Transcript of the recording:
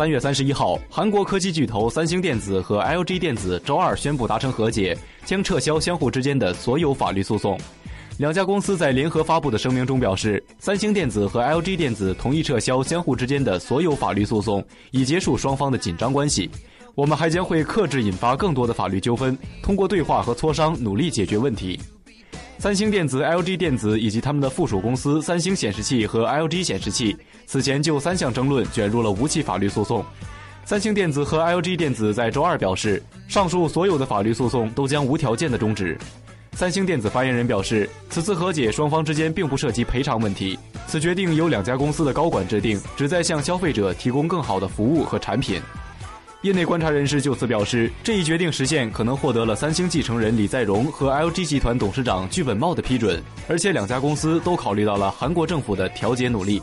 三月三十一号，韩国科技巨头三星电子和 LG 电子周二宣布达成和解，将撤销相互之间的所有法律诉讼。两家公司在联合发布的声明中表示，三星电子和 LG 电子同意撤销相互之间的所有法律诉讼，以结束双方的紧张关系。我们还将会克制引发更多的法律纠纷，通过对话和磋商努力解决问题。三星电子、LG 电子以及他们的附属公司三星显示器和 LG 显示器此前就三项争论卷入了无期法律诉讼。三星电子和 LG 电子在周二表示，上述所有的法律诉讼都将无条件的终止。三星电子发言人表示，此次和解双方之间并不涉及赔偿问题，此决定由两家公司的高管制定，旨在向消费者提供更好的服务和产品。业内观察人士就此表示，这一决定实现可能获得了三星继承人李在镕和 LG 集团董事长具本茂的批准，而且两家公司都考虑到了韩国政府的调解努力。